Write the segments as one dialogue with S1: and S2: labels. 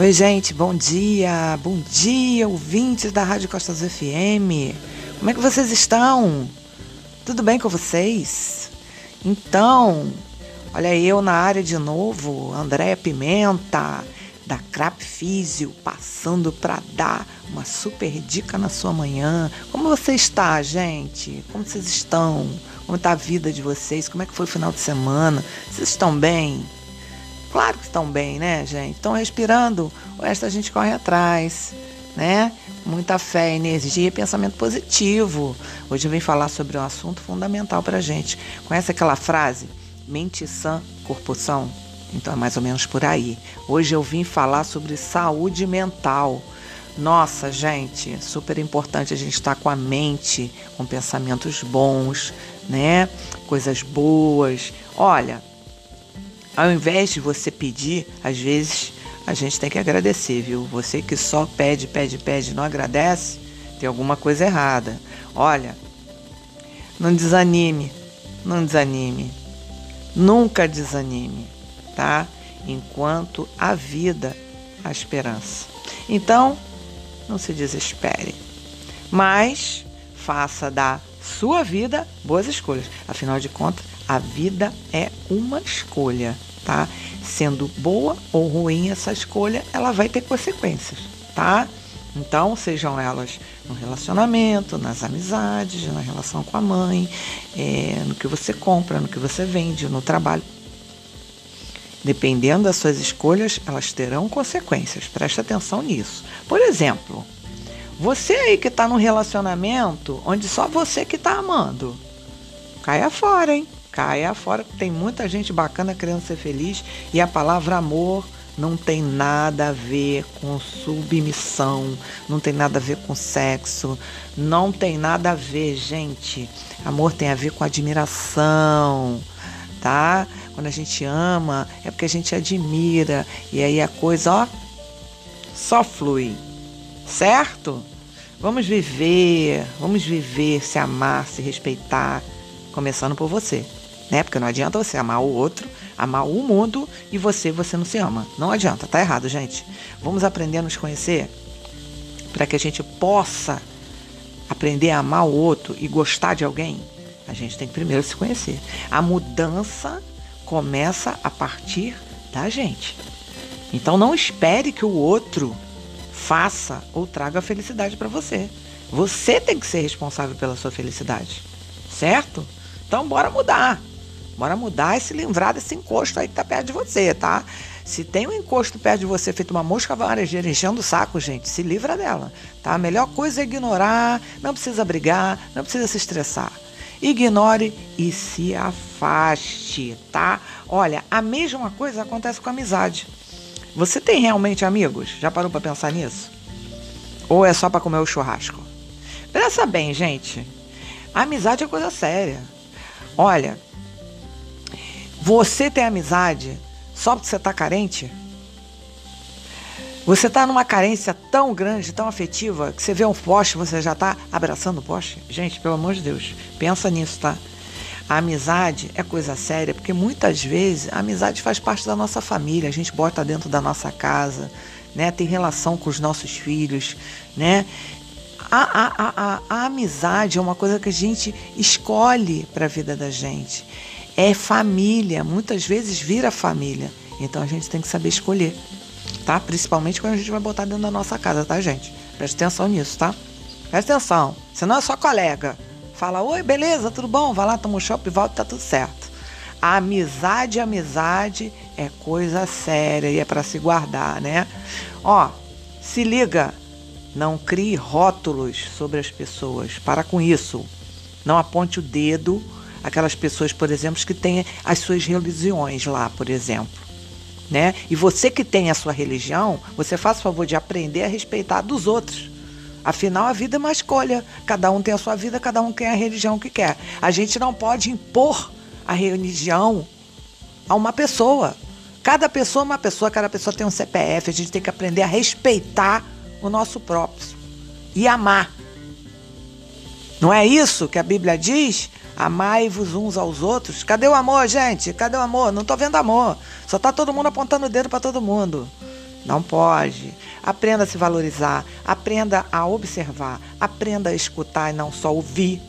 S1: Oi, gente, bom dia, bom dia, ouvintes da Rádio Costas FM. Como é que vocês estão? Tudo bem com vocês? Então, olha eu na área de novo, Andréia Pimenta, da Crap Físio, passando para dar uma super dica na sua manhã. Como você está, gente? Como vocês estão? Como está a vida de vocês? Como é que foi o final de semana? Vocês estão bem? Claro que estão bem, né, gente? Estão respirando, o resto a gente corre atrás, né? Muita fé, energia e pensamento positivo. Hoje eu vim falar sobre um assunto fundamental para gente. Conhece aquela frase? Mente sã, corpo são? Então é mais ou menos por aí. Hoje eu vim falar sobre saúde mental. Nossa, gente, super importante a gente estar com a mente, com pensamentos bons, né? Coisas boas. Olha, ao invés de você pedir, às vezes a gente tem que agradecer, viu? Você que só pede, pede, pede, não agradece, tem alguma coisa errada. Olha, não desanime, não desanime. Nunca desanime, tá? Enquanto a vida, a esperança. Então, não se desespere, mas faça da sua vida boas escolhas. Afinal de contas, a vida é uma escolha tá? Sendo boa ou ruim essa escolha, ela vai ter consequências, tá? Então, sejam elas no relacionamento, nas amizades, na relação com a mãe, é, no que você compra, no que você vende, no trabalho. Dependendo das suas escolhas, elas terão consequências. Preste atenção nisso. Por exemplo, você aí que está num relacionamento onde só você que está amando, caia fora, hein? Caia fora. Tem muita gente bacana querendo ser feliz e a palavra amor não tem nada a ver com submissão, não tem nada a ver com sexo, não tem nada a ver, gente. Amor tem a ver com admiração, tá? Quando a gente ama, é porque a gente admira e aí a coisa, ó, só flui, certo? Vamos viver, vamos viver, se amar, se respeitar, começando por você né? Porque não adianta você amar o outro, amar o mundo e você, você não se ama. Não adianta, tá errado, gente. Vamos aprender a nos conhecer para que a gente possa aprender a amar o outro e gostar de alguém. A gente tem que primeiro se conhecer. A mudança começa a partir da gente. Então não espere que o outro faça ou traga felicidade para você. Você tem que ser responsável pela sua felicidade, certo? Então bora mudar. Bora mudar e se livrar desse encosto aí que tá perto de você, tá? Se tem um encosto perto de você feito uma mosca varejeira enchendo o saco, gente, se livra dela, tá? A melhor coisa é ignorar, não precisa brigar, não precisa se estressar. Ignore e se afaste, tá? Olha, a mesma coisa acontece com a amizade. Você tem realmente amigos? Já parou para pensar nisso? Ou é só para comer o churrasco? Pensa bem, gente. A amizade é coisa séria. Olha, você tem amizade só porque você está carente? Você está numa carência tão grande, tão afetiva, que você vê um poste, você já está abraçando o poste? Gente, pelo amor de Deus, pensa nisso, tá? A amizade é coisa séria, porque muitas vezes a amizade faz parte da nossa família, a gente bota dentro da nossa casa, né? Tem relação com os nossos filhos, né? A, a, a, a, a amizade é uma coisa que a gente escolhe para a vida da gente é família, muitas vezes vira família. Então a gente tem que saber escolher, tá? Principalmente quando a gente vai botar dentro da nossa casa, tá, gente? Preste atenção nisso, tá? Preste atenção. Você não é só colega. Fala, oi, beleza, tudo bom? Vai lá, toma um shopping, volta, tá tudo certo. A amizade, amizade é coisa séria e é para se guardar, né? Ó, se liga, não crie rótulos sobre as pessoas. Para com isso. Não aponte o dedo aquelas pessoas, por exemplo, que têm as suas religiões lá, por exemplo. Né? E você que tem a sua religião, você faz o favor de aprender a respeitar dos outros. Afinal, a vida é uma escolha. Cada um tem a sua vida, cada um tem a religião que quer. A gente não pode impor a religião a uma pessoa. Cada pessoa é uma pessoa, cada pessoa tem um CPF. A gente tem que aprender a respeitar o nosso próprio e amar. Não é isso que a Bíblia diz? Amai-vos uns aos outros. Cadê o amor, gente? Cadê o amor? Não tô vendo amor. Só tá todo mundo apontando o dedo para todo mundo. Não pode. Aprenda a se valorizar, aprenda a observar, aprenda a escutar e não só ouvir.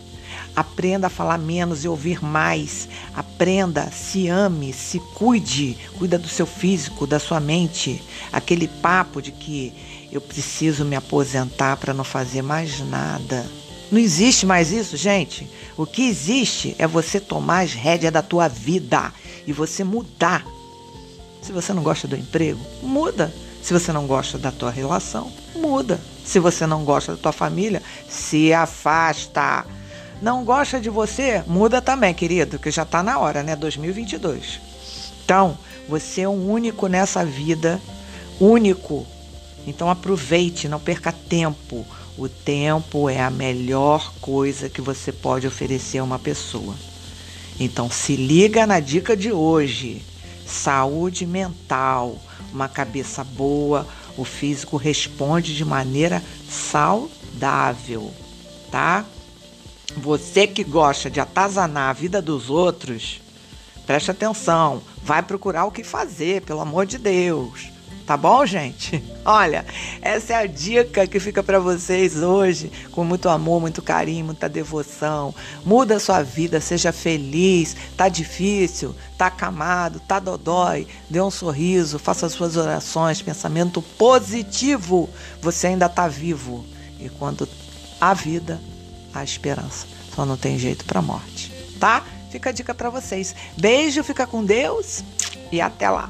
S1: Aprenda a falar menos e ouvir mais. Aprenda, se ame, se cuide, cuida do seu físico, da sua mente. Aquele papo de que eu preciso me aposentar para não fazer mais nada. Não existe mais isso, gente. O que existe é você tomar as rédeas da tua vida e você mudar. Se você não gosta do emprego, muda. Se você não gosta da tua relação, muda. Se você não gosta da tua família, se afasta. Não gosta de você, muda também, querido, que já está na hora, né? 2022. Então, você é um único nessa vida, único. Então aproveite, não perca tempo. O tempo é a melhor coisa que você pode oferecer a uma pessoa. Então se liga na dica de hoje. Saúde mental, uma cabeça boa, o físico responde de maneira saudável, tá? Você que gosta de atazanar a vida dos outros, preste atenção, vai procurar o que fazer, pelo amor de Deus. Tá bom, gente? Olha, essa é a dica que fica para vocês hoje, com muito amor, muito carinho, muita devoção. Muda a sua vida, seja feliz. Tá difícil, tá acamado, tá dodói. Dê um sorriso, faça as suas orações, pensamento positivo. Você ainda tá vivo. E quando há vida, há esperança. Só não tem jeito para morte, tá? Fica a dica para vocês. Beijo, fica com Deus e até lá.